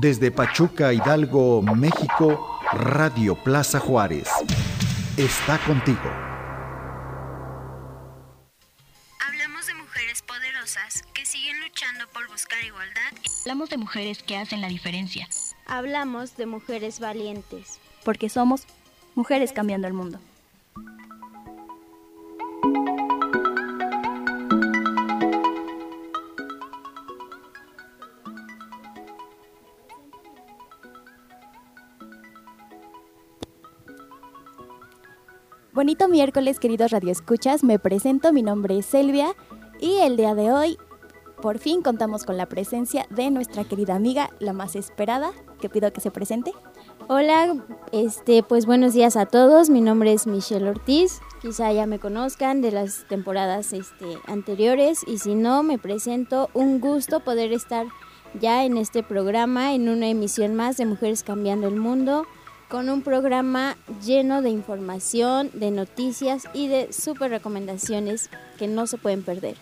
Desde Pachuca, Hidalgo, México, Radio Plaza Juárez. Está contigo. Hablamos de mujeres poderosas que siguen luchando por buscar igualdad. Hablamos de mujeres que hacen la diferencia. Hablamos de mujeres valientes. Porque somos mujeres cambiando el mundo. Bonito miércoles, queridos radioescuchas. Me presento, mi nombre es Selvia y el día de hoy por fin contamos con la presencia de nuestra querida amiga, la más esperada, que pido que se presente. Hola, este, pues buenos días a todos. Mi nombre es Michelle Ortiz. Quizá ya me conozcan de las temporadas este, anteriores y si no, me presento. Un gusto poder estar ya en este programa, en una emisión más de Mujeres Cambiando el Mundo con un programa lleno de información, de noticias y de súper recomendaciones que no se pueden perder.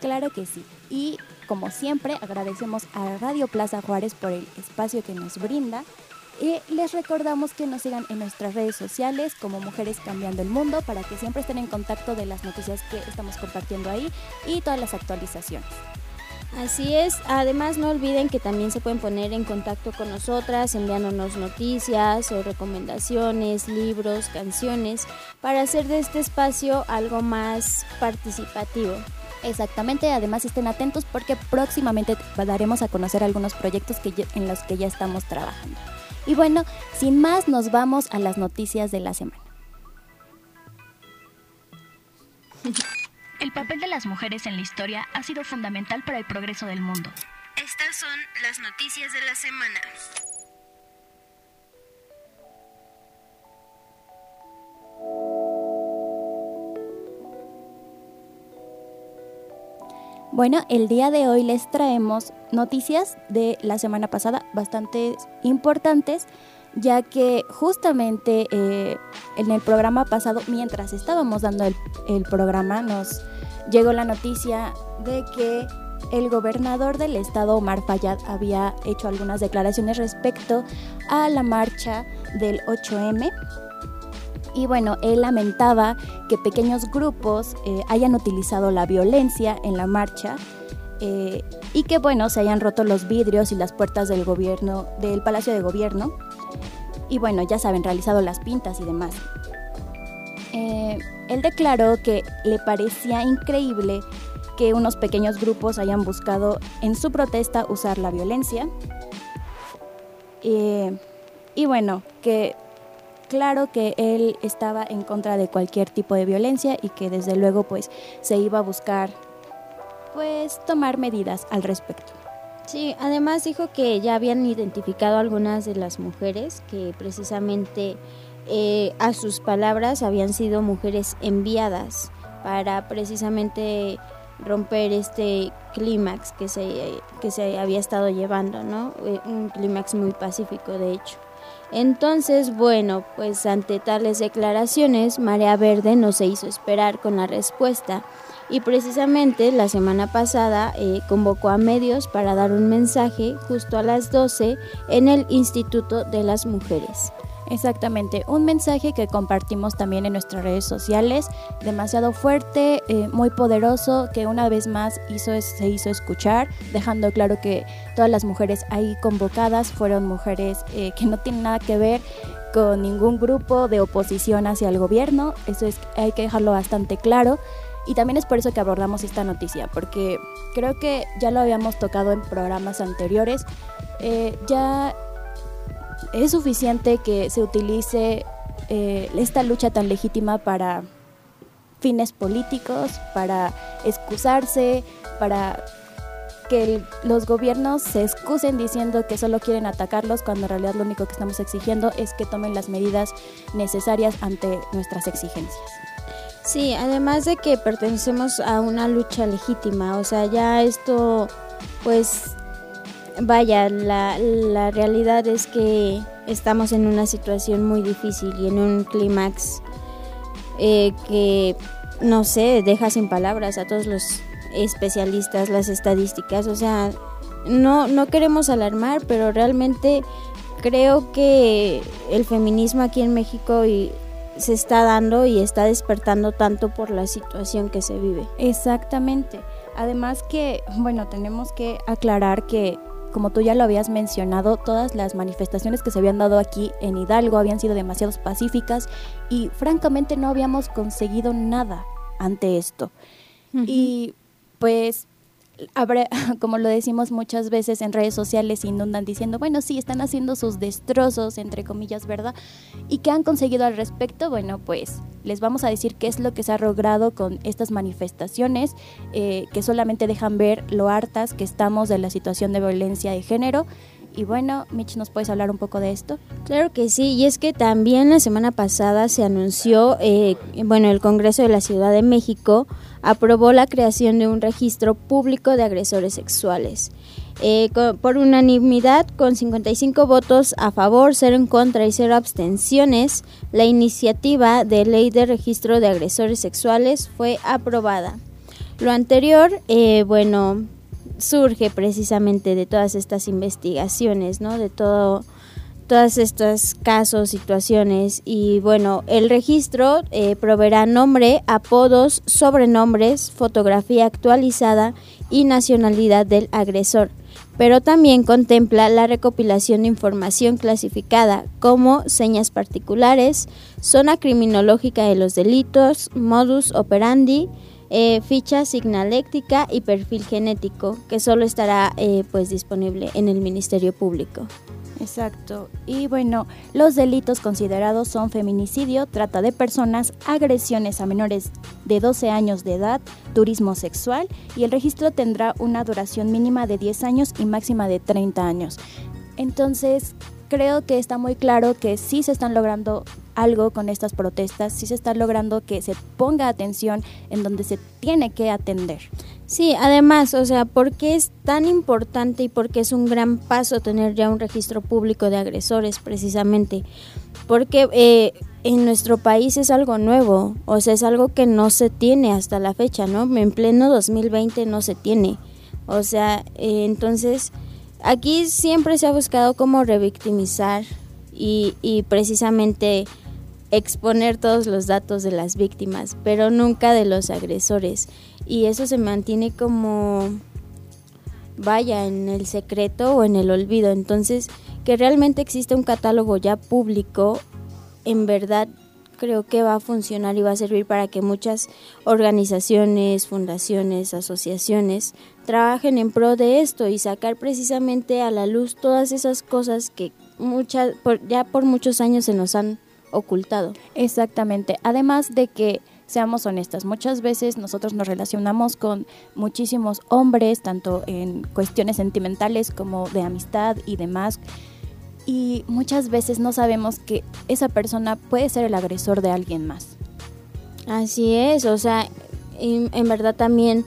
Claro que sí. Y como siempre, agradecemos a Radio Plaza Juárez por el espacio que nos brinda. Y les recordamos que nos sigan en nuestras redes sociales como Mujeres Cambiando el Mundo para que siempre estén en contacto de las noticias que estamos compartiendo ahí y todas las actualizaciones. Así es, además no olviden que también se pueden poner en contacto con nosotras enviándonos noticias o recomendaciones, libros, canciones, para hacer de este espacio algo más participativo. Exactamente, además estén atentos porque próximamente daremos a conocer algunos proyectos que en los que ya estamos trabajando. Y bueno, sin más nos vamos a las noticias de la semana. El papel de las mujeres en la historia ha sido fundamental para el progreso del mundo. Estas son las noticias de la semana. Bueno, el día de hoy les traemos noticias de la semana pasada bastante importantes, ya que justamente eh, en el programa pasado, mientras estábamos dando el, programa, nos llegó la noticia de que el gobernador del estado, Omar Fayad, había hecho algunas declaraciones respecto a la marcha del 8M. Y bueno, él lamentaba que pequeños grupos eh, hayan utilizado la violencia en la marcha eh, y que bueno, se hayan roto los vidrios y las puertas del gobierno, del Palacio de Gobierno. Y bueno, ya saben, realizado las pintas y demás. Eh, él declaró que le parecía increíble que unos pequeños grupos hayan buscado en su protesta usar la violencia. y bueno, que claro que él estaba en contra de cualquier tipo de violencia y que desde luego pues se iba a buscar pues tomar medidas al respecto. Sí, además dijo que ya habían identificado algunas de las mujeres que precisamente eh, a sus palabras habían sido mujeres enviadas para precisamente romper este clímax que se, que se había estado llevando, ¿no? Eh, un clímax muy pacífico, de hecho. Entonces, bueno, pues ante tales declaraciones, Marea Verde no se hizo esperar con la respuesta y precisamente la semana pasada eh, convocó a medios para dar un mensaje justo a las 12 en el Instituto de las Mujeres. Exactamente, un mensaje que compartimos también en nuestras redes sociales, demasiado fuerte, eh, muy poderoso, que una vez más hizo, se hizo escuchar, dejando claro que todas las mujeres ahí convocadas fueron mujeres eh, que no tienen nada que ver con ningún grupo de oposición hacia el gobierno, eso es, hay que dejarlo bastante claro. Y también es por eso que abordamos esta noticia, porque creo que ya lo habíamos tocado en programas anteriores. Eh, ya es suficiente que se utilice eh, esta lucha tan legítima para fines políticos, para excusarse, para que los gobiernos se excusen diciendo que solo quieren atacarlos cuando en realidad lo único que estamos exigiendo es que tomen las medidas necesarias ante nuestras exigencias. Sí, además de que pertenecemos a una lucha legítima, o sea, ya esto pues vaya, la, la realidad es que estamos en una situación muy difícil y en un clímax eh, que, no sé, deja sin palabras a todos los especialistas, las estadísticas, o sea, no, no queremos alarmar, pero realmente creo que el feminismo aquí en México y se está dando y está despertando tanto por la situación que se vive. Exactamente. Además que, bueno, tenemos que aclarar que, como tú ya lo habías mencionado, todas las manifestaciones que se habían dado aquí en Hidalgo habían sido demasiado pacíficas y francamente no habíamos conseguido nada ante esto. Y pues como lo decimos muchas veces en redes sociales, inundan diciendo, bueno, sí, están haciendo sus destrozos, entre comillas, ¿verdad? ¿Y qué han conseguido al respecto? Bueno, pues les vamos a decir qué es lo que se ha logrado con estas manifestaciones, eh, que solamente dejan ver lo hartas que estamos de la situación de violencia de género. Y bueno, Mitch, ¿nos puedes hablar un poco de esto? Claro que sí, y es que también la semana pasada se anunció, eh, bueno, el Congreso de la Ciudad de México aprobó la creación de un registro público de agresores sexuales. Eh, por unanimidad, con 55 votos a favor, 0 en contra y 0 abstenciones, la iniciativa de ley de registro de agresores sexuales fue aprobada. Lo anterior, eh, bueno, surge precisamente de todas estas investigaciones, ¿no? De todo todos estos casos, situaciones y bueno, el registro eh, proveerá nombre, apodos, sobrenombres, fotografía actualizada y nacionalidad del agresor, pero también contempla la recopilación de información clasificada como señas particulares, zona criminológica de los delitos, modus operandi, eh, ficha signaléctica y perfil genético, que solo estará eh, pues disponible en el Ministerio Público. Exacto. Y bueno, los delitos considerados son feminicidio, trata de personas, agresiones a menores de 12 años de edad, turismo sexual y el registro tendrá una duración mínima de 10 años y máxima de 30 años. Entonces, creo que está muy claro que sí se están logrando algo con estas protestas, sí se está logrando que se ponga atención en donde se tiene que atender. Sí, además, o sea, ¿por qué es tan importante y por qué es un gran paso tener ya un registro público de agresores precisamente? Porque eh, en nuestro país es algo nuevo, o sea, es algo que no se tiene hasta la fecha, ¿no? En pleno 2020 no se tiene. O sea, eh, entonces, aquí siempre se ha buscado cómo revictimizar y, y precisamente exponer todos los datos de las víctimas, pero nunca de los agresores. Y eso se mantiene como, vaya, en el secreto o en el olvido. Entonces, que realmente existe un catálogo ya público, en verdad creo que va a funcionar y va a servir para que muchas organizaciones, fundaciones, asociaciones trabajen en pro de esto y sacar precisamente a la luz todas esas cosas que muchas ya por muchos años se nos han ocultado. Exactamente. Además de que seamos honestas, muchas veces nosotros nos relacionamos con muchísimos hombres, tanto en cuestiones sentimentales como de amistad y demás, y muchas veces no sabemos que esa persona puede ser el agresor de alguien más. Así es, o sea, en, en verdad también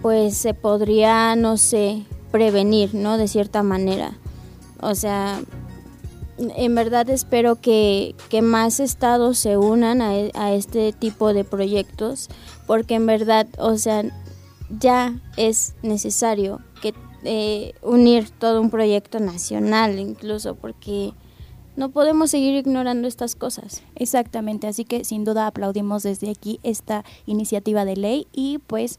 pues se podría, no sé, prevenir, ¿no? De cierta manera. O sea, en verdad espero que, más estados se unan e, a, este tipo de proyectos porque en verdad, o sea, ya es necesario que eh, unir todo un proyecto nacional incluso porque no podemos seguir ignorando estas cosas. Exactamente, así que sin duda aplaudimos desde aquí esta iniciativa de ley y pues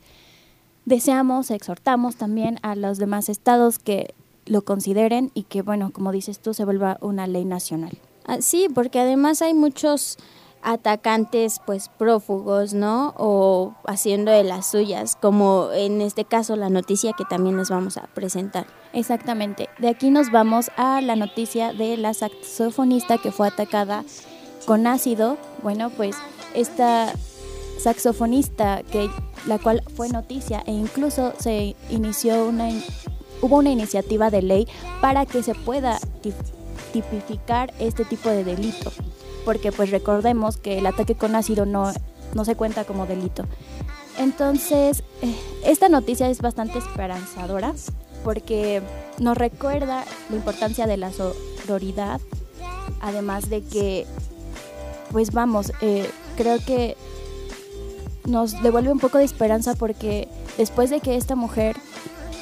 deseamos, exhortamos también a los demás estados que lo consideren y que, bueno, como dices tú, se vuelva una ley nacional. Ah, sí, porque además hay muchos atacantes pues prófugos, ¿no? O haciendo de las suyas, como en este caso la noticia que también les vamos a presentar. Exactamente. De aquí nos vamos a la noticia de la saxofonista que fue atacada con ácido. Bueno, pues esta saxofonista que la cual fue noticia e incluso se inició una hubo una iniciativa de ley para que se pueda tipificar este tipo de delito, porque pues recordemos que el ataque con ácido no, no se cuenta como delito. Entonces, eh, esta noticia es bastante esperanzadora porque nos recuerda la importancia de la sororidad, además de que, pues vamos, eh, creo que nos devuelve un poco de esperanza porque después de que esta mujer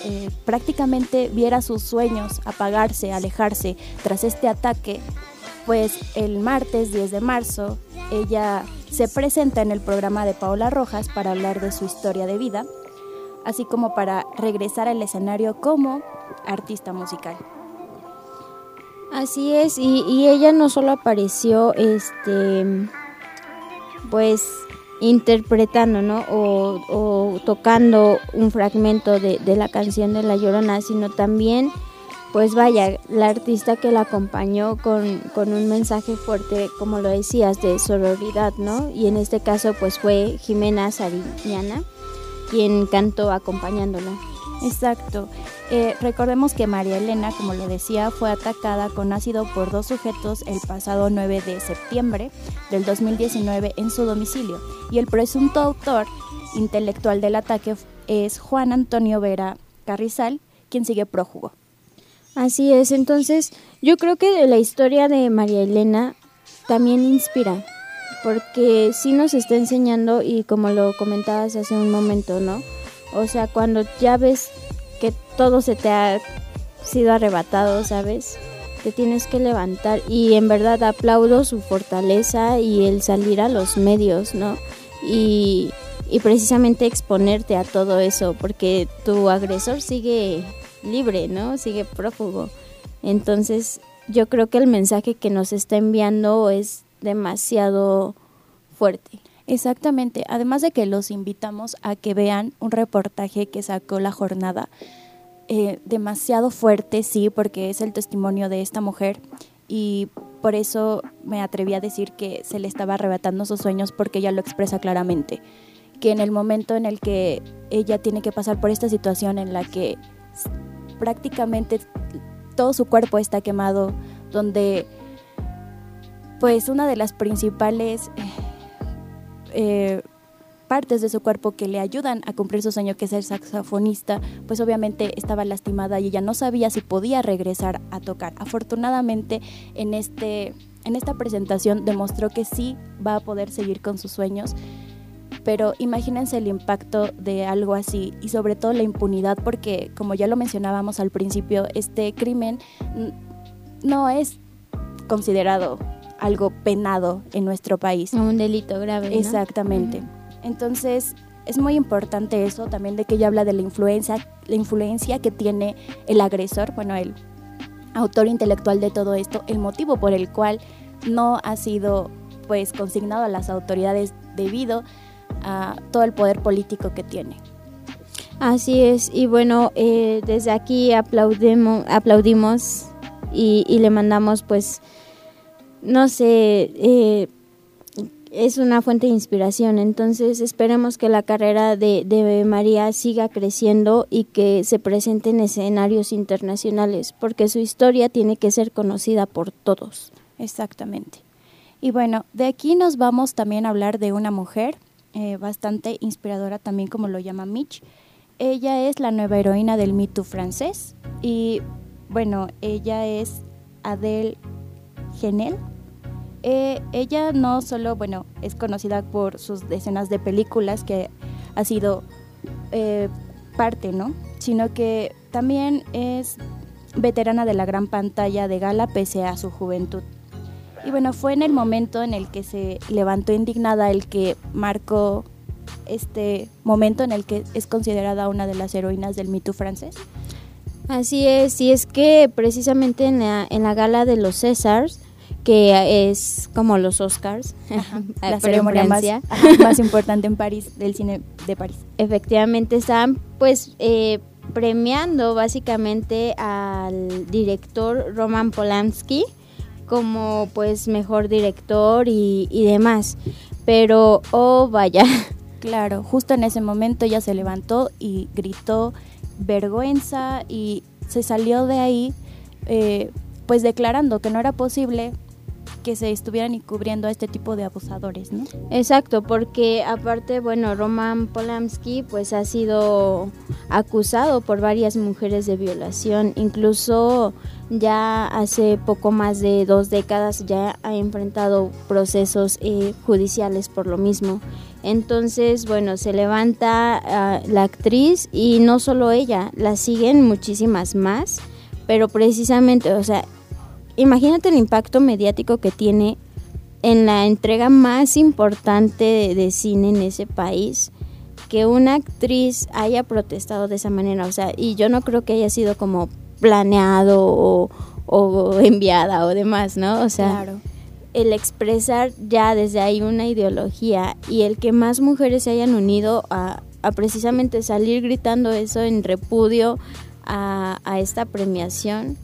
eh, prácticamente viera sus sueños apagarse, alejarse tras este ataque, pues el martes 10 de marzo ella se presenta en el programa de Paola Rojas para hablar de su historia de vida, así como para regresar al escenario como artista musical. Así es, y, ella no solo apareció, este, pues, interpretando, ¿no? O, tocando un fragmento de, la canción de La Llorona, sino también, pues vaya, la artista que la acompañó con, con un mensaje fuerte, como lo decías, de sororidad, ¿no? Y en este caso, pues fue Jimena Sariñana quien cantó acompañándola. Exacto. Eh, recordemos que María Elena, como lo decía, fue atacada con ácido por dos sujetos el pasado 9 de septiembre del 2019 en su domicilio y el presunto autor intelectual del ataque es Juan Antonio Vera Carrizal, quien sigue prófugo. Así es, entonces yo creo que la historia de María Elena también inspira, porque sí nos está enseñando y como lo comentabas hace un momento, ¿no? O sea, cuando ya ves que todo se te ha sido arrebatado, ¿sabes? Te tienes que levantar y en verdad aplaudo su fortaleza y el salir a los medios, ¿no? Y, y precisamente exponerte a todo eso, porque tu agresor sigue libre, ¿no? Sigue prófugo. Entonces, yo creo que el mensaje que nos está enviando es demasiado fuerte. Exactamente, además de que los invitamos a que vean un reportaje que sacó la jornada, eh, demasiado fuerte, sí, porque es el testimonio de esta mujer y por eso me atreví a decir que se le estaba arrebatando sus sueños porque ella lo expresa claramente, que en el momento en el que ella tiene que pasar por esta situación en la que prácticamente todo su cuerpo está quemado, donde pues una de las principales... Eh, partes de su cuerpo que le ayudan a cumplir su sueño que es ser saxofonista, pues obviamente estaba lastimada y ella no sabía si podía regresar a tocar. Afortunadamente en, este, en esta presentación demostró que sí va a poder seguir con sus sueños, pero imagínense el impacto de algo así y sobre todo la impunidad porque como ya lo mencionábamos al principio, este crimen no es considerado algo penado en nuestro país. Un delito grave. Exactamente. Entonces, es muy importante eso también de que ella habla de la influencia, la influencia que tiene el agresor, bueno, el autor intelectual de todo esto, el motivo por el cual no ha sido pues consignado a las autoridades debido a todo el poder político que tiene. Así es, y bueno, eh, desde aquí aplaudimos, aplaudimos y, y le mandamos pues no sé, eh, es una fuente de inspiración. Entonces esperemos que la carrera de, María siga creciendo y que se presente en escenarios internacionales, porque su historia tiene que ser conocida por todos. Exactamente. Y bueno, de aquí nos vamos también a hablar de una mujer eh, bastante inspiradora también, como lo llama Mitch. Ella es la nueva heroína del Me francés y bueno, ella es Adele Genel. Eh, ella no solo, bueno, es conocida por sus decenas de películas que ha sido eh, parte, ¿no? Sino que también es veterana de la gran pantalla de gala pese a su juventud. Y bueno, fue en el momento en el que se levantó indignada el que marcó este momento en el que es considerada una de las heroínas del mito francés. Así es, y es que precisamente en la, en la gala de los Césars, que es como los Oscars, la ceremonia más, más, importante en París, del cine de París. Efectivamente, están pues eh, premiando básicamente al director Roman Polanski como pues mejor director y, y demás. Pero, oh vaya. Claro, justo en ese momento ella se levantó y gritó vergüenza y se salió de ahí eh, pues declarando que no era posible que se estuvieran encubriendo a este tipo de abusadores, ¿no? Exacto, porque aparte, bueno, Roman Polanski pues ha sido acusado por varias mujeres de violación, incluso ya hace poco más de dos décadas ya ha enfrentado procesos eh, judiciales por lo mismo. Entonces, bueno, se levanta ah, la actriz y no solo ella, la siguen muchísimas más, pero precisamente, o sea, imagínate el impacto mediático que tiene en la entrega más importante de, cine en ese país que una actriz haya protestado de esa manera, o sea, y yo no creo que haya sido como planeado o, enviada o demás, ¿no? O sea, el expresar ya desde ahí una ideología y el que más mujeres se hayan unido a, precisamente salir gritando eso en repudio a, a esta premiación,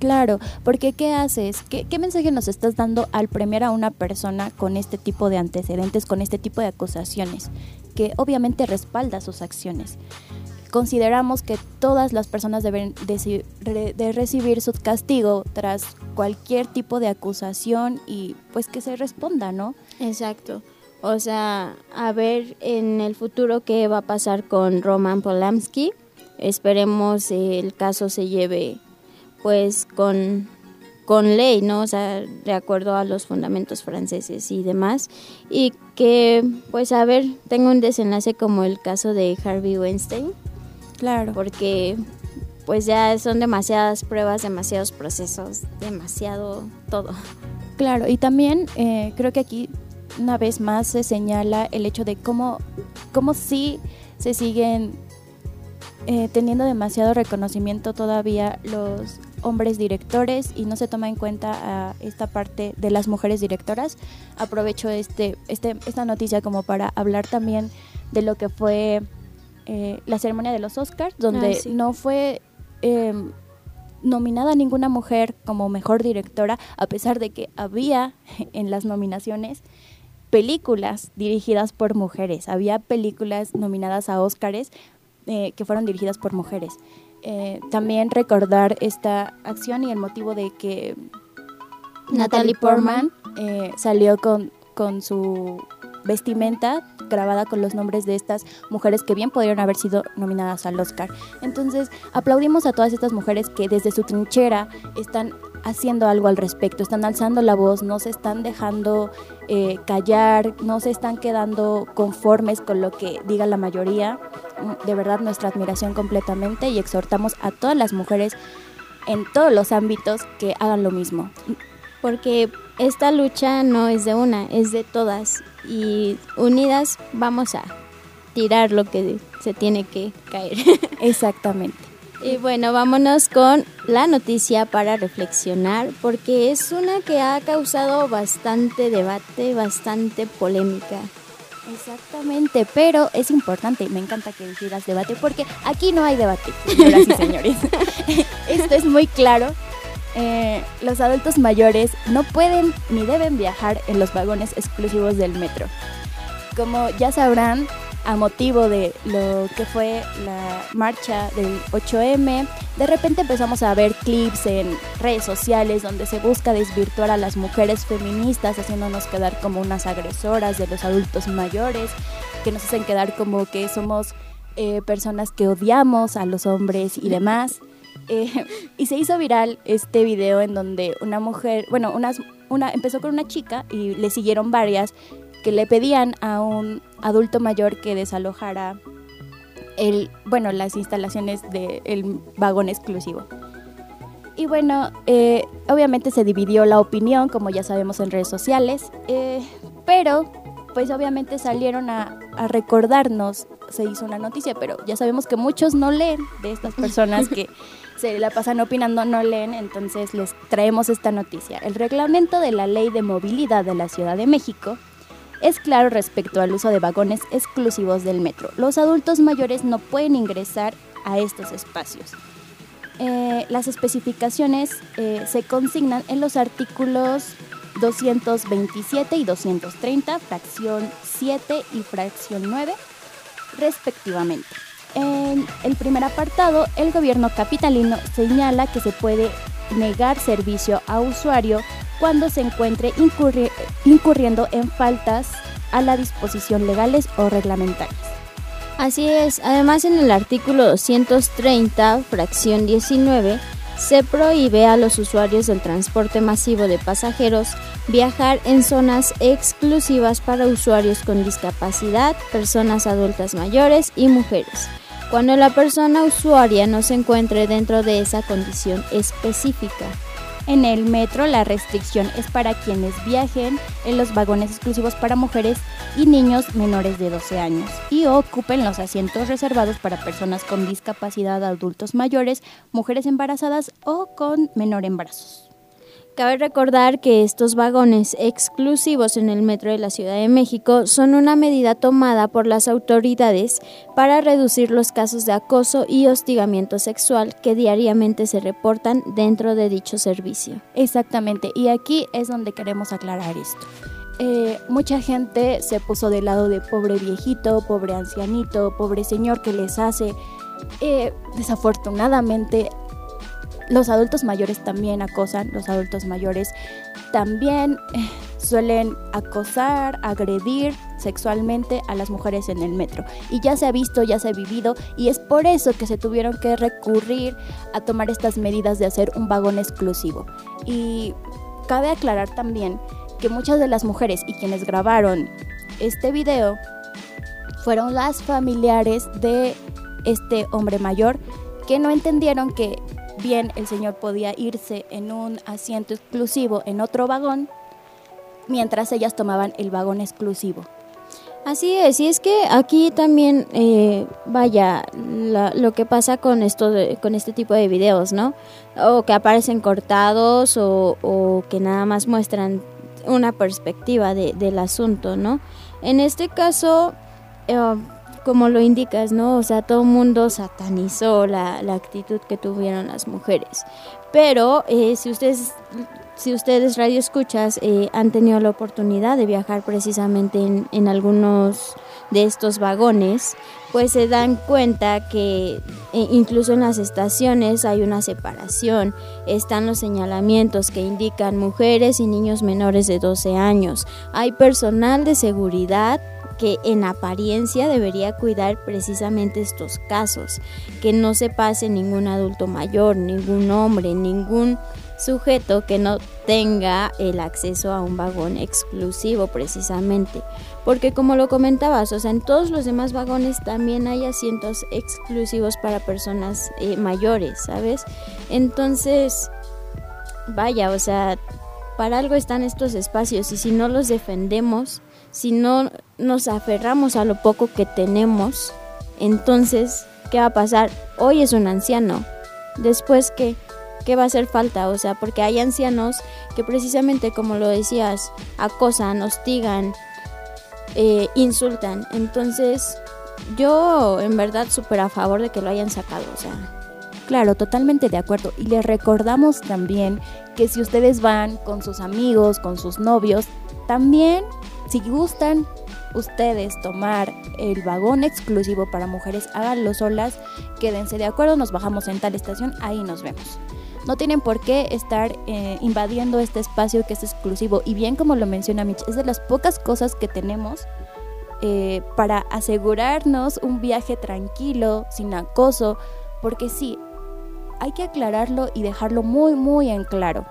Claro, porque ¿qué haces? ¿Qué, ¿Qué, mensaje nos estás dando al premiar a una persona con este tipo de antecedentes, con este tipo de acusaciones, que obviamente respalda sus acciones? Consideramos que todas las personas deben de, recibir su castigo tras cualquier tipo de acusación y pues que se responda, ¿no? Exacto. O sea, a ver en el futuro qué va a pasar con Roman Polanski. Esperemos el caso se lleve pues con, con ley, ¿no? O sea, de acuerdo a los fundamentos franceses y demás. Y que, pues, a ver, tengo un desenlace como el caso de Harvey Weinstein. Claro. Porque, pues, ya son demasiadas pruebas, demasiados procesos, demasiado todo. Claro, y también eh, creo que aquí una vez más se señala el hecho de cómo, cómo sí se siguen eh, teniendo demasiado reconocimiento todavía los hombres directores y no se toma en cuenta a esta parte de las mujeres directoras. Aprovecho este, este, esta noticia como para hablar también de lo que fue eh, la ceremonia de los Oscars, donde ah, no fue em, nominada ninguna mujer como mejor directora, a pesar de que había en las nominaciones películas dirigidas por mujeres, había películas nominadas a Oscars eh, que fueron dirigidas por mujeres. Eh, también recordar esta acción y el motivo de que Natalie Portman eh, salió con, con su vestimenta grabada con los nombres de estas mujeres que bien podrían haber sido nominadas al Oscar. Entonces, aplaudimos a todas estas mujeres que desde su trinchera están haciendo algo al respecto, están alzando la voz, no se están dejando eh, callar, no se están quedando conformes con lo que diga la mayoría. De verdad, nuestra admiración completamente y exhortamos a todas las mujeres en todos los ámbitos que hagan lo mismo. Porque esta lucha no es de una, es de todas y unidas vamos a tirar lo que se tiene que caer. Exactamente. Y bueno, vámonos con la noticia para reflexionar, porque es una que ha causado bastante debate, bastante polémica. Exactamente, pero es importante, me encanta que decidas debate, porque aquí no hay debate, señoras y señores. Esto es muy claro eh, los adultos mayores no pueden ni deben viajar en los vagones exclusivos del metro. Como ya sabrán, a motivo de lo que fue la marcha del 8M, de repente empezamos a ver clips en redes sociales donde se busca desvirtuar a las mujeres feministas, haciéndonos quedar como unas agresoras de los adultos mayores, que nos hacen quedar como que somos eh, personas que odiamos a los hombres y demás. Eh, y se hizo viral este video en donde una mujer, bueno, una, empezó con una chica y le siguieron varias que le pedían a un adulto mayor que desalojara el, bueno, las instalaciones del vagón exclusivo. Y bueno, eh, obviamente se dividió la opinión, como ya sabemos en redes sociales, eh, pero pues obviamente salieron a, a, recordarnos, se hizo una noticia, pero ya sabemos que muchos no leen de estas personas que se la pasan opinando, no leen, entonces les traemos esta noticia. El reglamento de la Ley de Movilidad de la Ciudad de México es claro respecto al uso de vagones exclusivos del metro. Los adultos mayores no pueden ingresar a estos espacios. Eh, las especificaciones eh, se consignan en los artículos 227 y 230, fracción 7 y fracción 9, respectivamente. En el primer apartado, el gobierno capitalino señala que se puede negar servicio a usuario cuando se encuentre incurriendo en faltas a la disposición legales o reglamentarias. Así es, además en el artículo 230, fracción 19, se prohíbe a los usuarios del transporte masivo de pasajeros viajar en zonas exclusivas para usuarios con discapacidad, personas adultas mayores y mujeres, cuando la persona usuaria no se encuentre dentro de esa condición específica. En el metro la restricción es para quienes viajen en los vagones exclusivos para mujeres y niños menores de 12 años y ocupen los asientos reservados para personas con discapacidad, adultos mayores, mujeres embarazadas o con menor embarazos. Cabe recordar que estos vagones exclusivos en el metro de la Ciudad de México son una medida tomada por las autoridades para reducir los casos de acoso y hostigamiento sexual que diariamente se reportan dentro de dicho servicio. Exactamente, y aquí es donde queremos aclarar esto. Eh, mucha gente se puso del lado de pobre viejito, pobre ancianito, pobre señor que les hace. Eh, desafortunadamente los adultos mayores también acosan, los adultos mayores también eh, suelen acosar, agredir sexualmente a las mujeres en el metro. Y ya se ha visto, ya se ha vivido, y es por eso que se tuvieron que recurrir a tomar estas medidas de hacer un vagón exclusivo. Y cabe aclarar también que muchas de las mujeres y quienes grabaron este video fueron las familiares de este hombre mayor que no entendieron que bien el señor podía irse en un asiento exclusivo en otro vagón, mientras ellas tomaban el vagón exclusivo. Así es, y es que aquí también, eh, vaya, lo que pasa con esto, con este tipo de videos, ¿no? O que aparecen cortados o, que nada más muestran una perspectiva del asunto, ¿no? En este caso, eh, como lo indicas, ¿no? O sea, todo el mundo satanizó la, la, actitud que tuvieron las mujeres. Pero eh, si ustedes, si ustedes radio escuchas, eh, han tenido la oportunidad de viajar precisamente en, en algunos de estos vagones, pues se dan cuenta que eh, incluso en las estaciones hay una separación, están los señalamientos que indican mujeres y niños menores de 12 años, hay personal de seguridad que en apariencia debería cuidar precisamente estos casos, que no se pase ningún adulto mayor, ningún hombre, ningún sujeto que no tenga el acceso a un vagón exclusivo precisamente. Porque como lo comentabas, o sea, en todos los demás vagones también hay asientos exclusivos para personas eh, mayores, ¿sabes? Entonces, vaya, o sea, para algo están estos espacios y si no los defendemos, si no nos aferramos a lo poco que tenemos, entonces, ¿qué va a pasar? Hoy es un anciano, después ¿qué? ¿Qué va a hacer falta? O sea, porque hay ancianos que precisamente, como lo decías, acosan, hostigan, eh, insultan. Entonces, yo en verdad súper a favor de que lo hayan sacado, o sea. Claro, totalmente de acuerdo. Y les recordamos también que si ustedes van con sus amigos, con sus novios, también si gustan ustedes tomar el vagón exclusivo para mujeres, háganlo solas, quédense de acuerdo, nos bajamos en tal estación, ahí nos vemos. No tienen por qué estar eh, invadiendo este espacio que es exclusivo. Y bien como lo menciona Mitch, es de las pocas cosas que tenemos eh, para asegurarnos un viaje tranquilo, sin acoso, porque sí, hay que aclararlo y dejarlo muy, muy en claro.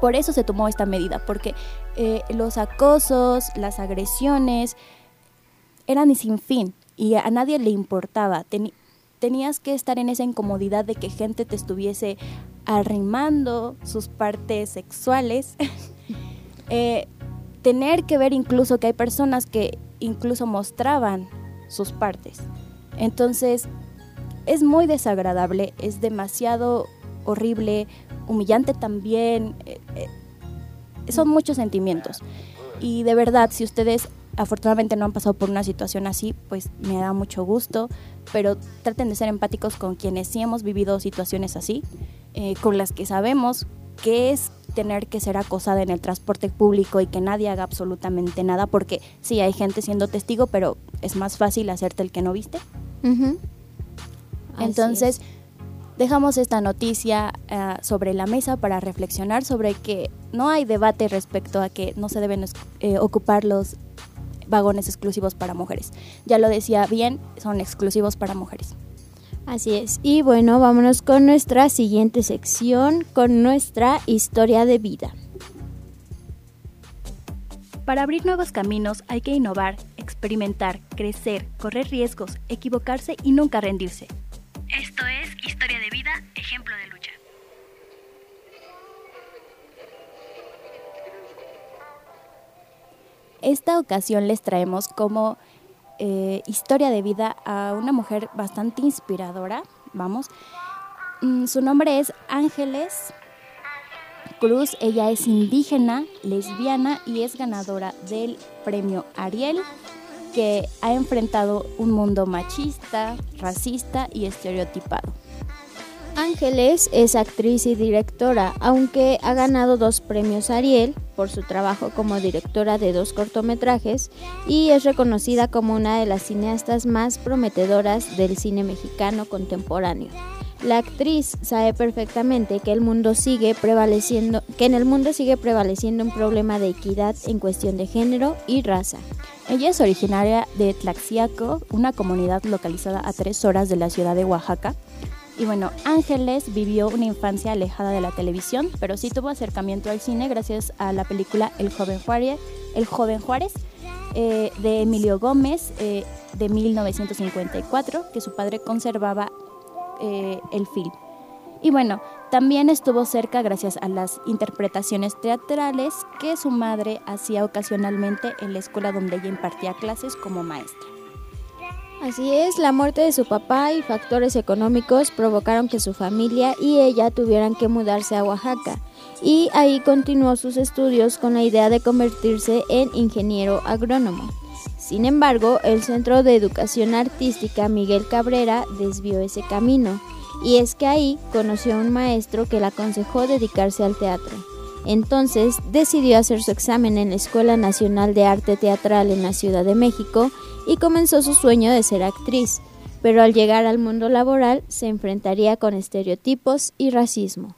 Por eso se tomó esta medida, porque eh, los acosos, las agresiones eran sin fin y a nadie le importaba. tenías que estar en esa incomodidad de que gente te estuviese arrimando sus partes sexuales. Eh, tener que ver incluso que hay personas que incluso mostraban sus partes. Entonces, es muy desagradable, es demasiado horrible, humillante también. Eh, son muchos sentimientos. Y de verdad, si ustedes afortunadamente no han pasado por una situación así, pues me da mucho gusto, pero traten de ser empáticos con quienes sí hemos vivido situaciones así, eh, con las que sabemos qué es tener que ser acosada en el transporte público y que nadie haga absolutamente nada, porque sí hay gente siendo testigo, pero es más fácil hacerte el que no viste. Entonces, dejamos esta noticia eh, sobre la mesa para reflexionar sobre que no hay debate respecto a que no se deben eh, ocupar los vagones exclusivos para mujeres. Ya lo decía bien, son exclusivos para mujeres. Así es. Y bueno, vámonos con nuestra siguiente sección, con nuestra historia de vida. Para abrir nuevos caminos hay que innovar, experimentar, crecer, correr riesgos, equivocarse y nunca rendirse. Esto es Historia de Vida, ejemplo de lucha. Esta ocasión les traemos como eh, historia de vida a una mujer bastante inspiradora, vamos. Mm, su nombre es Ángeles Cruz, ella es indígena, lesbiana y es ganadora del premio Ariel, que ha enfrentado un mundo machista, racista y estereotipado. Ángeles es actriz y directora, aunque ha ganado dos premios Ariel por su trabajo como directora de dos cortometrajes y es reconocida como una de las cineastas más prometedoras del cine mexicano contemporáneo. La actriz sabe perfectamente que el mundo sigue prevaleciendo, que en el mundo sigue prevaleciendo un problema de equidad en cuestión de género y raza. Ella es originaria de Tlaxiaco, una comunidad localizada a tres horas de la ciudad de Oaxaca. Y bueno, Ángeles vivió una infancia alejada de la televisión, pero sí tuvo acercamiento al cine gracias a la película El joven Juárez, El joven Juárez eh, de Emilio Gómez eh, de 1954, que su padre conservaba eh, el film. Y bueno, también estuvo cerca gracias a las interpretaciones teatrales que su madre hacía ocasionalmente en la escuela donde ella impartía clases como maestra. Así es, la muerte de su papá y factores económicos provocaron que su familia y ella tuvieran que mudarse a Oaxaca, y ahí continuó sus estudios con la idea de convertirse en ingeniero agrónomo. Sin embargo, el Centro de Educación Artística Miguel Cabrera desvió ese camino, y es que ahí conoció a un maestro que le aconsejó dedicarse al teatro. Entonces decidió hacer su examen en la Escuela Nacional de Arte Teatral en la Ciudad de México y comenzó su sueño de ser actriz, pero al llegar al mundo laboral se enfrentaría con estereotipos y racismo.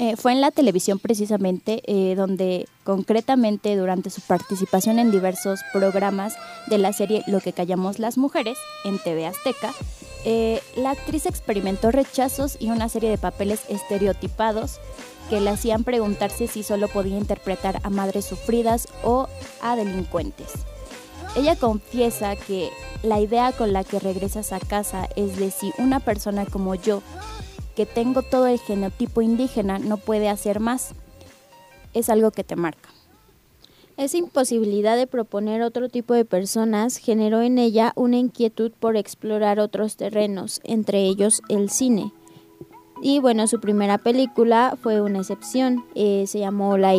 Eh, fue en la televisión precisamente eh, donde concretamente durante su participación en diversos programas de la serie Lo que callamos las mujeres en TV Azteca, eh, la actriz experimentó rechazos y una serie de papeles estereotipados que le hacían preguntarse si solo podía interpretar a madres sufridas o a delincuentes. Ella confiesa que la idea con la que regresas a casa es de si una persona como yo que tengo todo el genotipo indígena no puede hacer más, es algo que te marca. Esa imposibilidad de proponer otro tipo de personas generó en ella una inquietud por explorar otros terrenos, entre ellos el cine. Y bueno, su primera película fue una excepción. Eh, se llamó la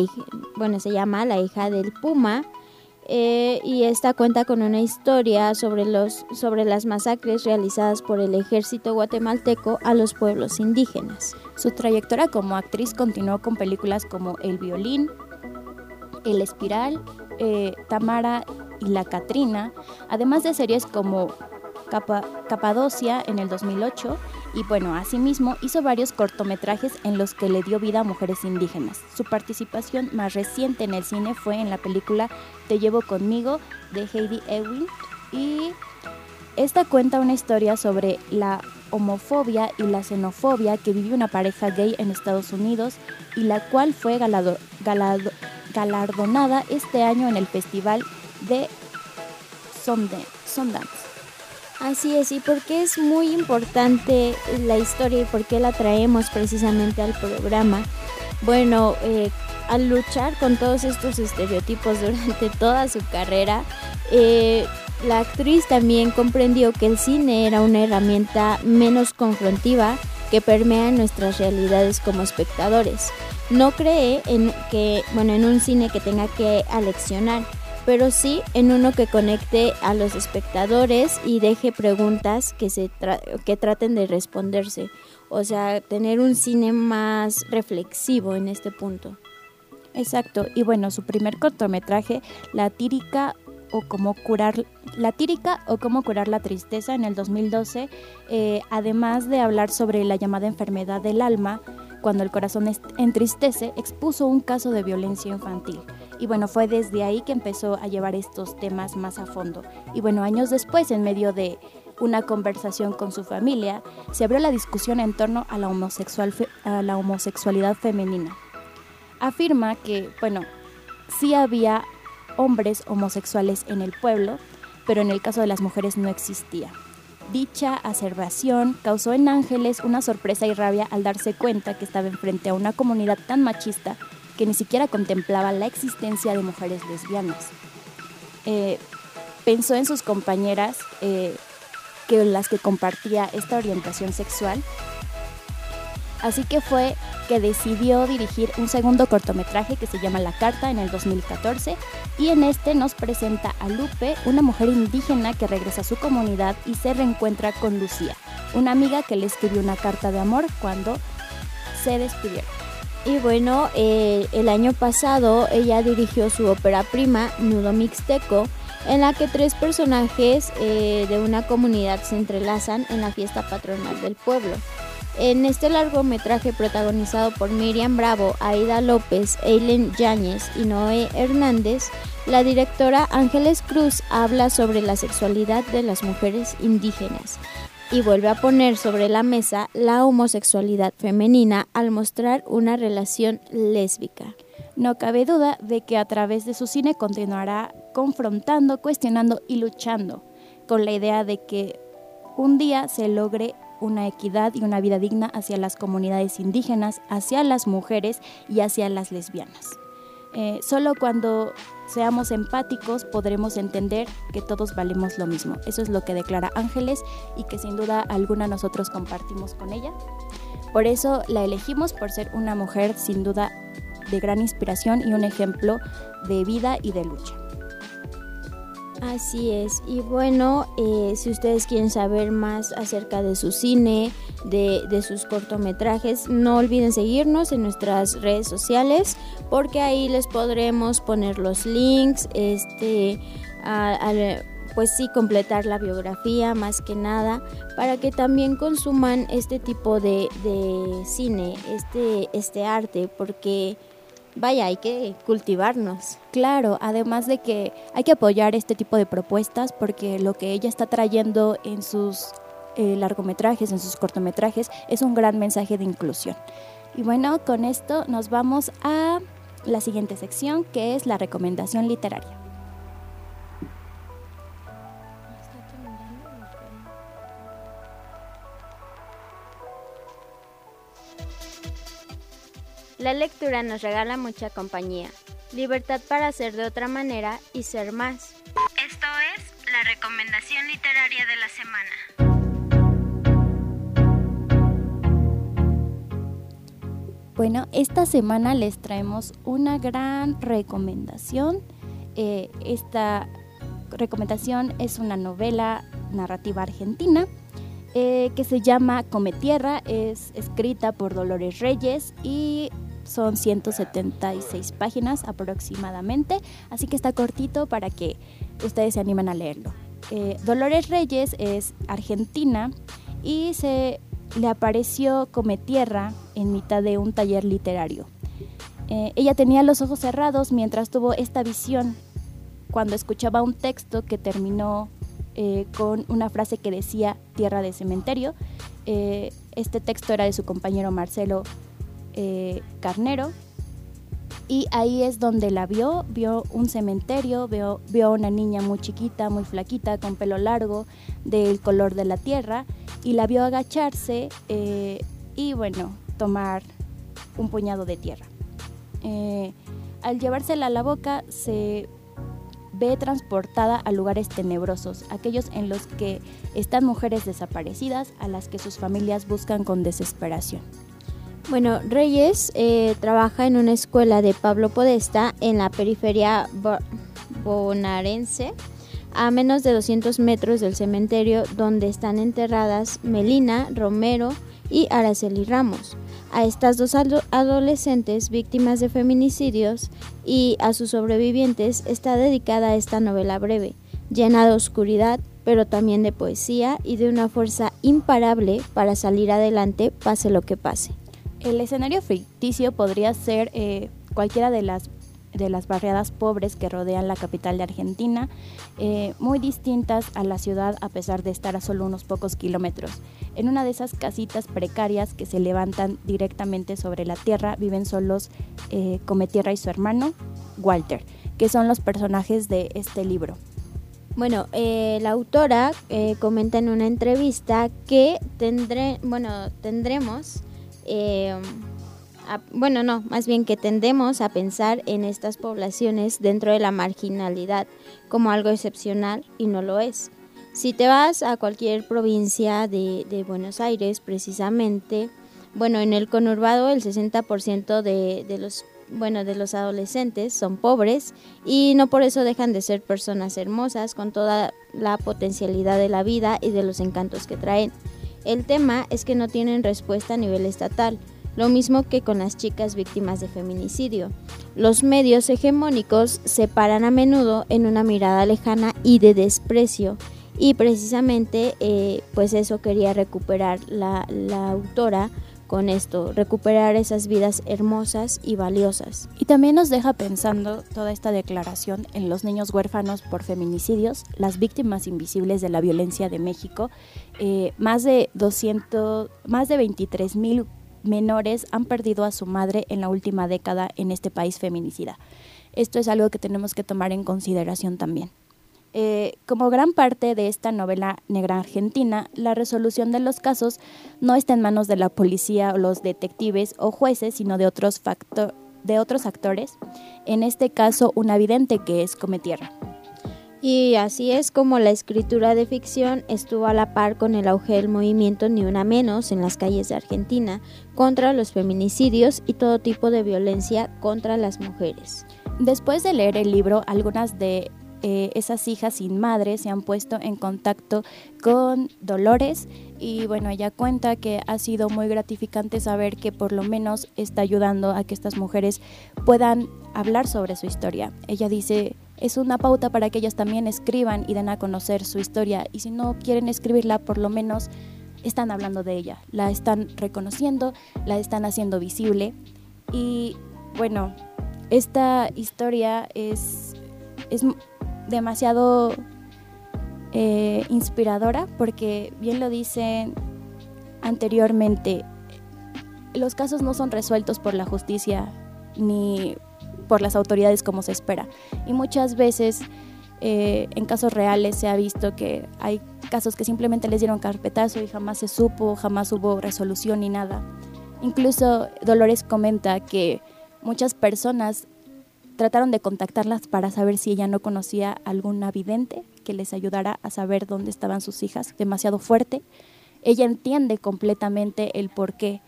bueno, se llama La hija del Puma eh, y esta cuenta con una historia sobre, los, sobre las masacres realizadas por el ejército guatemalteco a los pueblos indígenas. Su trayectoria como actriz continuó con películas como El violín, El espiral, eh, Tamara y La Catrina, además de series como Capadocia en el 2008 y bueno, asimismo hizo varios cortometrajes en los que le dio vida a mujeres indígenas. Su participación más reciente en el cine fue en la película Te llevo conmigo de Heidi Ewing y esta cuenta una historia sobre la homofobia y la xenofobia que vivió una pareja gay en Estados Unidos y la cual fue galardonada este año en el Festival de Sundance. Así es, y porque es muy importante la historia y por qué la traemos precisamente al programa. Bueno, eh, al luchar con todos estos estereotipos durante toda su carrera, eh, la actriz también comprendió que el cine era una herramienta menos confrontiva que permea nuestras realidades como espectadores. No cree en que, bueno, en un cine que tenga que aleccionar, pero sí en uno que conecte a los espectadores y deje preguntas que, se que traten de responderse. O sea, tener un cine más reflexivo en este punto. Exacto, y bueno, su primer cortometraje, La tírica o cómo curar la tírica o cómo curar la tristeza en el 2012, eh, además de hablar sobre la llamada enfermedad del alma, cuando el corazón entristece, expuso un caso de violencia infantil. Y bueno, fue desde ahí que empezó a llevar estos temas más a fondo. Y bueno, años después, en medio de una conversación con su familia, se abrió la discusión en torno a la, homosexualidad femenina. Afirma que, bueno, sí había hombres homosexuales en el pueblo, pero en el caso de las mujeres no existía. Dicha acerbación causó en Ángeles una sorpresa y rabia al darse cuenta que estaba enfrente a una comunidad tan machista que ni siquiera contemplaba la existencia de mujeres lesbianas. Eh, pensó en sus compañeras eh, que las que compartía esta orientación sexual. Así que fue que decidió dirigir un segundo cortometraje que se llama La Carta en el 2014 y en este nos presenta a Lupe, una mujer indígena que regresa a su comunidad y se reencuentra con Lucía, una amiga que le escribió una carta de amor cuando se despidieron. Y bueno, eh, el año pasado ella dirigió su ópera prima, Nudo Mixteco, en la que tres personajes eh, de una comunidad se entrelazan en la fiesta patronal del pueblo. En este largometraje protagonizado por Miriam Bravo, Aida López, Eileen Yáñez y Noé Hernández, la directora Ángeles Cruz habla sobre la sexualidad de las mujeres indígenas y vuelve a poner sobre la mesa la homosexualidad femenina al mostrar una relación lésbica. No cabe duda de que a través de su cine continuará confrontando, cuestionando y luchando con la idea de que un día se logre una equidad y una vida digna hacia las comunidades indígenas, hacia las mujeres y hacia las lesbianas. Eh, solo cuando seamos empáticos podremos entender que todos valemos lo mismo. Eso es lo que declara Ángeles y que sin duda alguna nosotros compartimos con ella. Por eso la elegimos por ser una mujer sin duda de gran inspiración y un ejemplo de vida y de lucha. Así es, y bueno, eh, si ustedes quieren saber más acerca de su cine, de, sus cortometrajes, no olviden seguirnos en nuestras redes sociales porque ahí les podremos poner los links, este, pues sí, completar la biografía más que nada, para que también consuman este tipo de, de cine, este, este arte, porque vaya, hay que cultivarnos. Claro, además de que hay que apoyar este tipo de propuestas porque lo que ella está trayendo en sus eh, largometrajes, en sus cortometrajes, es un gran mensaje de inclusión. Y bueno, con esto nos vamos a la siguiente sección que es la recomendación literaria. La lectura nos regala mucha compañía, libertad para hacer de otra manera y ser más. Esto es la recomendación literaria de la semana. Bueno, esta semana les traemos una gran recomendación. Eh, esta recomendación es una novela narrativa argentina eh, que se llama Come Tierra, es escrita por Dolores Reyes y son 176 páginas aproximadamente, así que está cortito para que ustedes se animen a leerlo. Eh, Dolores Reyes es argentina y se le apareció come tierra en mitad de un taller literario. Eh, ella tenía los ojos cerrados mientras tuvo esta visión cuando escuchaba un texto que terminó eh, con una frase que decía tierra de cementerio. este texto era de su compañero Marcelo eh, Carnero. Y ahí es donde la vio, vio un cementerio, vio, vio una niña muy chiquita, muy flaquita, con pelo largo, del color de la tierra, y la vio agacharse eh, y bueno, tomar un puñado de tierra. Eh, al llevársela a la boca se ve transportada a lugares tenebrosos, aquellos en los que están mujeres desaparecidas a las que sus familias buscan con desesperación. Bueno, Reyes eh, trabaja en una escuela de Pablo Podesta en la periferia bonaerense, a menos de 200 metros del cementerio donde están enterradas Melina, Romero y Araceli Ramos. A estas dos adolescentes víctimas de feminicidios y a sus sobrevivientes está dedicada esta novela breve, llena de oscuridad, pero también de poesía y de una fuerza imparable para salir adelante pase lo que pase. El escenario ficticio podría ser eh, cualquiera de las de las barriadas pobres que rodean la capital de Argentina, eh, muy distintas a la ciudad a pesar de estar a solo unos pocos kilómetros. En una de esas casitas precarias que se levantan directamente sobre la tierra viven solos eh, Cometierra y su hermano, Walter, que son los personajes de este libro. Bueno, eh, la autora eh, comenta en una entrevista que tendré, bueno, tendremos, bueno, no, más bien que tendemos a pensar en estas poblaciones dentro de la marginalidad como algo excepcional y no lo es. Si te vas a cualquier provincia de, Buenos Aires, precisamente, bueno, en el conurbado el 60% de, de los bueno, de los adolescentes son pobres y no por eso dejan de ser personas hermosas con toda la potencialidad de la vida y de los encantos que traen. El tema es que no tienen respuesta a nivel estatal, lo mismo que con las chicas víctimas de feminicidio. Los medios hegemónicos se paran a menudo en una mirada lejana y de desprecio y precisamente eh, pues eso quería recuperar la, autora con esto, recuperar esas vidas hermosas y valiosas. Y también nos deja pensando toda esta declaración en los niños huérfanos por feminicidios, las víctimas invisibles de la violencia de México. Eh, más de 200, más de 23 mil menores han perdido a su madre en la última década en este país feminicida. Esto es algo que tenemos que tomar en consideración también. Eh, como gran parte de esta novela negra argentina, la resolución de los casos no está en manos de la policía o los detectives o jueces, sino de otros, de otros actores, en este caso un evidente que es Cometierra. Y así es como la escritura de ficción estuvo a la par con el auge del movimiento Ni Una Menos en las calles de Argentina contra los feminicidios y todo tipo de violencia contra las mujeres. Después de leer el libro, algunas de eh, esas hijas sin madre se han puesto en contacto con Dolores y bueno, ella cuenta que ha sido muy gratificante saber que por lo menos está ayudando a que estas mujeres puedan hablar sobre su historia. Ella dice, es una pauta para que ellas también escriban y den a conocer su historia. Y si no quieren escribirla, por lo menos están hablando de ella, la están reconociendo, la están haciendo visible. Y bueno, esta historia es, es demasiado eh, inspiradora porque bien lo dicen anteriormente, los casos no son resueltos por la justicia ni por las autoridades como se espera. Y muchas veces eh, en casos reales se ha visto que hay casos que simplemente les dieron carpetazo y jamás se supo, jamás hubo resolución ni nada. Incluso Dolores comenta que muchas personas trataron de contactarlas para saber si ella no conocía alguna vidente que les ayudara a saber dónde estaban sus hijas, demasiado fuerte. Ella entiende completamente el por qué.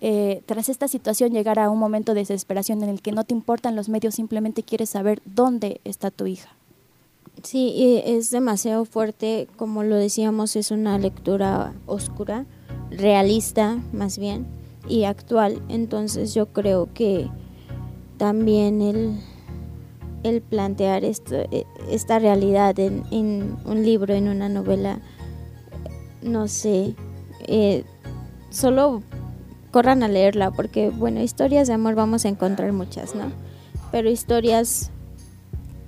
Eh, tras esta situación llegar a un momento de desesperación en el que no te importan los medios, simplemente quieres saber dónde está tu hija. Sí, es demasiado fuerte, como lo decíamos, es una lectura oscura, realista más bien, y actual. Entonces yo creo que también el, el plantear esto, e, esta realidad en, en, un libro, en una novela, no sé, eh, solo corran a leerla porque, bueno, historias de amor vamos a encontrar muchas, ¿no? Pero historias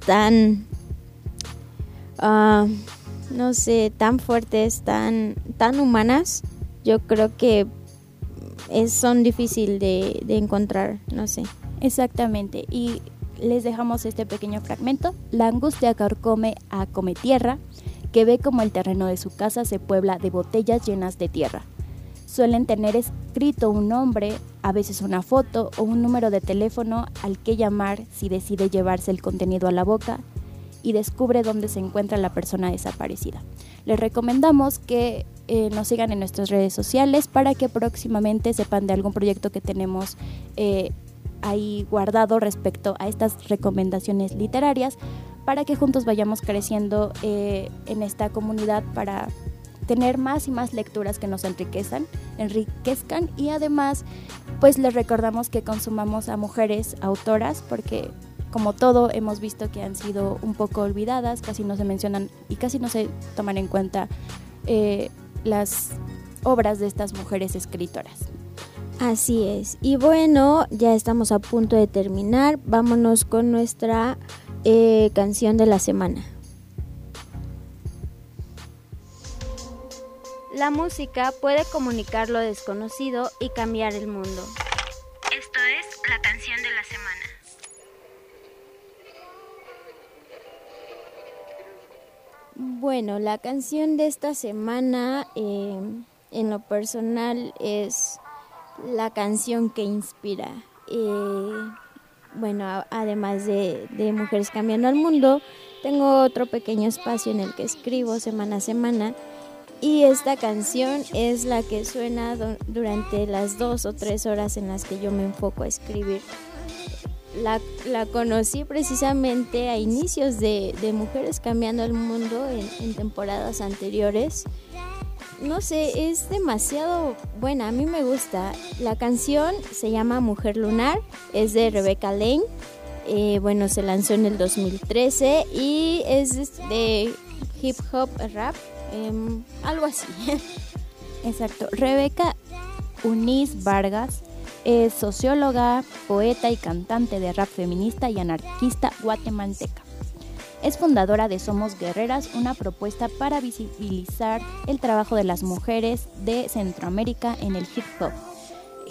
tan, uh, no sé, tan fuertes, tan, tan humanas, yo creo que son difícil de, encontrar, no sé. Exactamente, y les dejamos este pequeño fragmento. La angustia carcome a come tierra, que ve como el terreno de su casa se puebla de botellas llenas de tierra. Suelen tener escrito un nombre, a veces una foto o un número de teléfono al que llamar si decide llevarse el contenido a la boca y descubre dónde se encuentra la persona desaparecida. Les recomendamos que eh, nos sigan en nuestras redes sociales para que próximamente sepan de algún proyecto que tenemos eh, ahí guardado respecto a estas recomendaciones literarias para que juntos vayamos creciendo eh, en esta comunidad para tener más y más lecturas que nos enriquezcan, enriquezcan y además pues les recordamos que consumamos a mujeres autoras porque como todo hemos visto que han sido un poco olvidadas, casi no se mencionan y casi no se toman en cuenta eh, las obras de estas mujeres escritoras. Así es. Y bueno, ya estamos a punto de terminar. Vámonos con nuestra eh, canción de la semana. La música puede comunicar lo desconocido y cambiar el mundo. Esto es la canción de la semana. Bueno, la canción de esta semana eh, en lo personal es la canción que inspira. Eh, bueno, además de, de, Mujeres Cambiando al Mundo, tengo otro pequeño espacio en el que escribo semana a semana y esta canción es la que suena durante las dos o tres horas en las que yo me enfoco a escribir. La, la conocí precisamente a inicios de, Mujeres Cambiando el Mundo en, en temporadas anteriores no sé, es demasiado buena, a mí me gusta. La canción se llama Mujer Lunar, es de Rebecca Lane. Eh, bueno, se lanzó en el 2013 y es de hip hop rap, em, algo así. Exacto. Rebeca Uniz Vargas es socióloga, poeta y cantante de rap feminista y anarquista guatemalteca. Es fundadora de Somos Guerreras, una propuesta para visibilizar el trabajo de las mujeres de Centroamérica en el hip hop,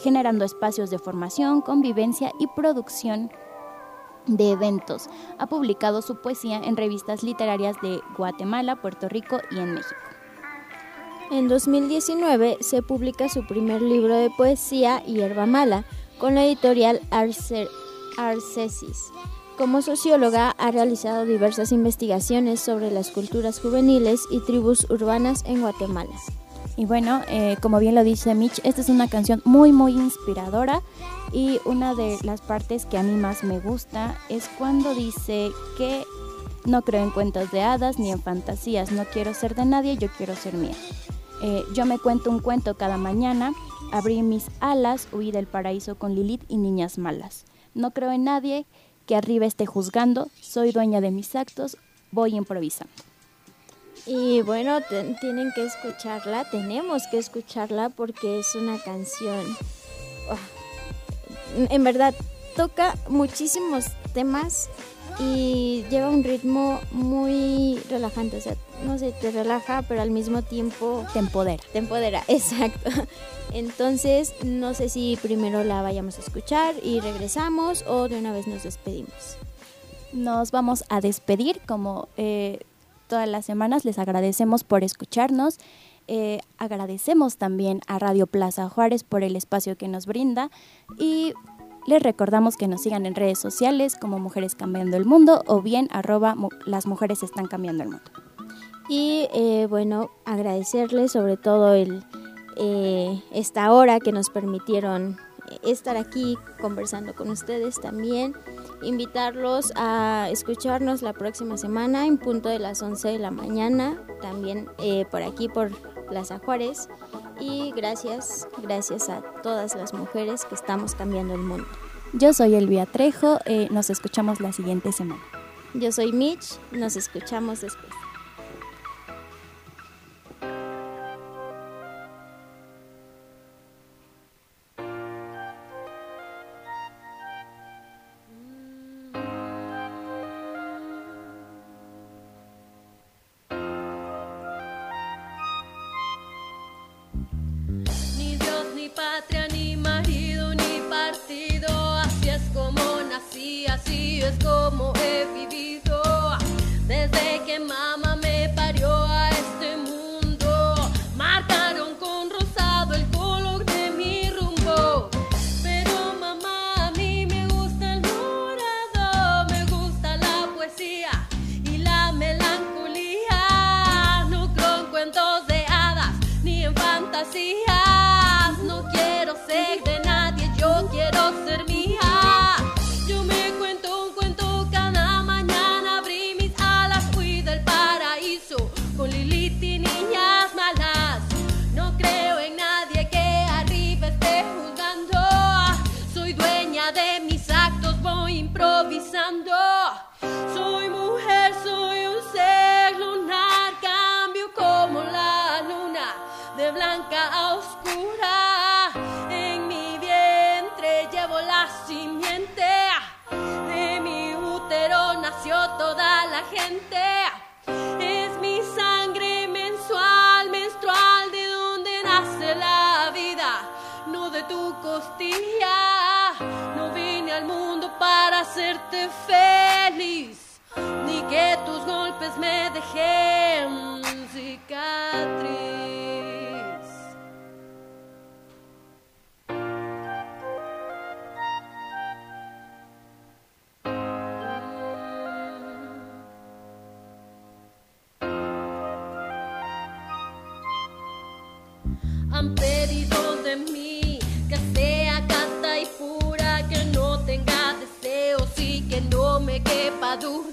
generando espacios de formación, convivencia y producción de eventos. Ha publicado su poesía en revistas literarias de Guatemala, Puerto Rico y en México. En 2019 se publica su primer libro de poesía, Hierba Mala, con la editorial Arcesis. Como socióloga ha realizado diversas investigaciones sobre las culturas juveniles y tribus urbanas en Guatemala. Y bueno, eh, como bien lo dice Mitch, esta es una canción muy muy inspiradora y una de las partes que a mí más me gusta es cuando dice que no creo en cuentos de hadas ni en fantasías, no quiero ser de nadie, yo quiero ser mía. Eh, yo me cuento un cuento cada mañana, abrí mis alas, huí del paraíso con Lilith y niñas malas. No creo en nadie, que arriba esté juzgando, soy dueña de mis actos, voy improvisando. Y bueno, tienen que escucharla, tenemos que escucharla porque es una canción, en verdad, toca muchísimos temas y lleva un ritmo muy relajante, o sea, no sé, te relaja, pero al mismo tiempo te empodera. Te empodera, exacto. Entonces, no sé si primero la vayamos a escuchar y regresamos o de una vez nos despedimos. Nos vamos a despedir como eh, todas las semanas. Les agradecemos por escucharnos. Eh, agradecemos también a Radio Plaza Juárez por el espacio que nos brinda y les recordamos que nos sigan en redes sociales como Mujeres Cambiando el Mundo o bien arroba las mujeres están cambiando el mundo. Y eh, bueno, agradecerles sobre todo el, eh, esta hora que nos permitieron estar aquí conversando con ustedes también. Invitarlos a escucharnos la próxima semana en punto de las 11 de la mañana, también por aquí por Plaza Juárez. Y gracias, gracias a todas las mujeres que estamos cambiando el mundo. Yo soy Elvia Trejo, eh, nos escuchamos la siguiente semana. Yo soy Mitch, nos escuchamos después. Blanca a oscura hacerte feliz, ni que tus golpes me dejen cicatriz. han cadeau.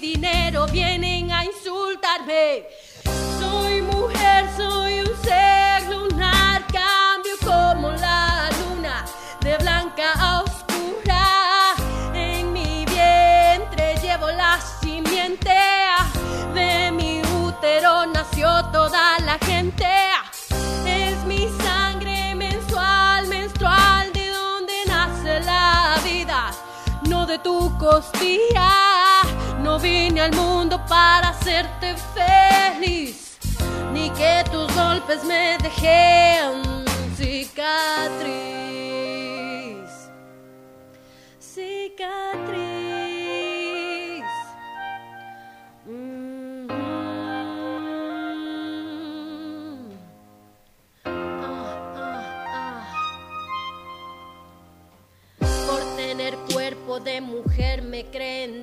Dinero vienen hacerte feliz, ni que tus golpes me dejen cicatriz. Cicatriz. Mm. Ah, ah, ah. Por tener cuerpo de mujer me creen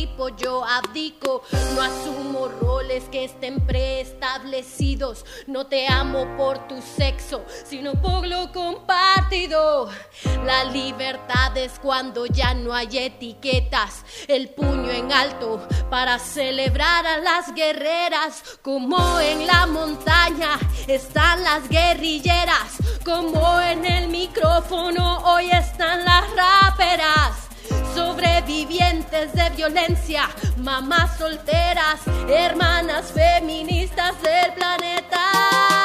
yo abdico, no asumo roles que estén preestablecidos. No te amo por tu sexo, sino por lo compartido. La libertad es cuando ya no hay etiquetas, el puño en alto para celebrar a las guerreras, como en la montaña están las guerrilleras, como en el micrófono hoy están las raperas. Sobrevivientes de violencia, mamás solteras, hermanas feministas del planeta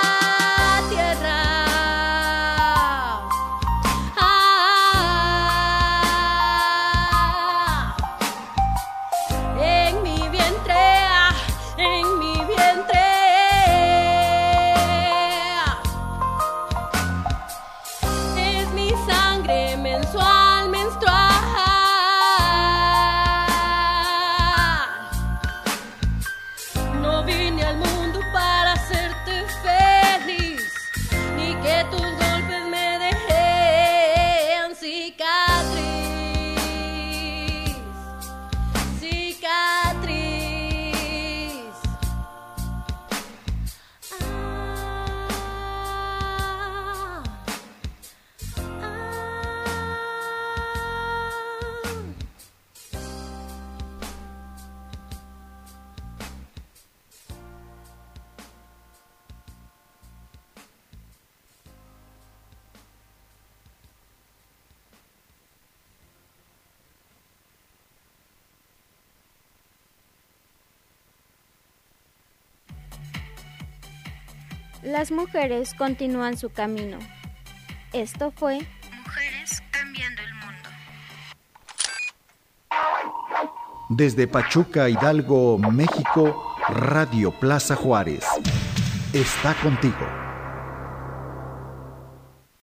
mujeres continúan su camino. Esto fue Mujeres cambiando el mundo. Desde Pachuca, Hidalgo, México, Radio Plaza Juárez. Está contigo.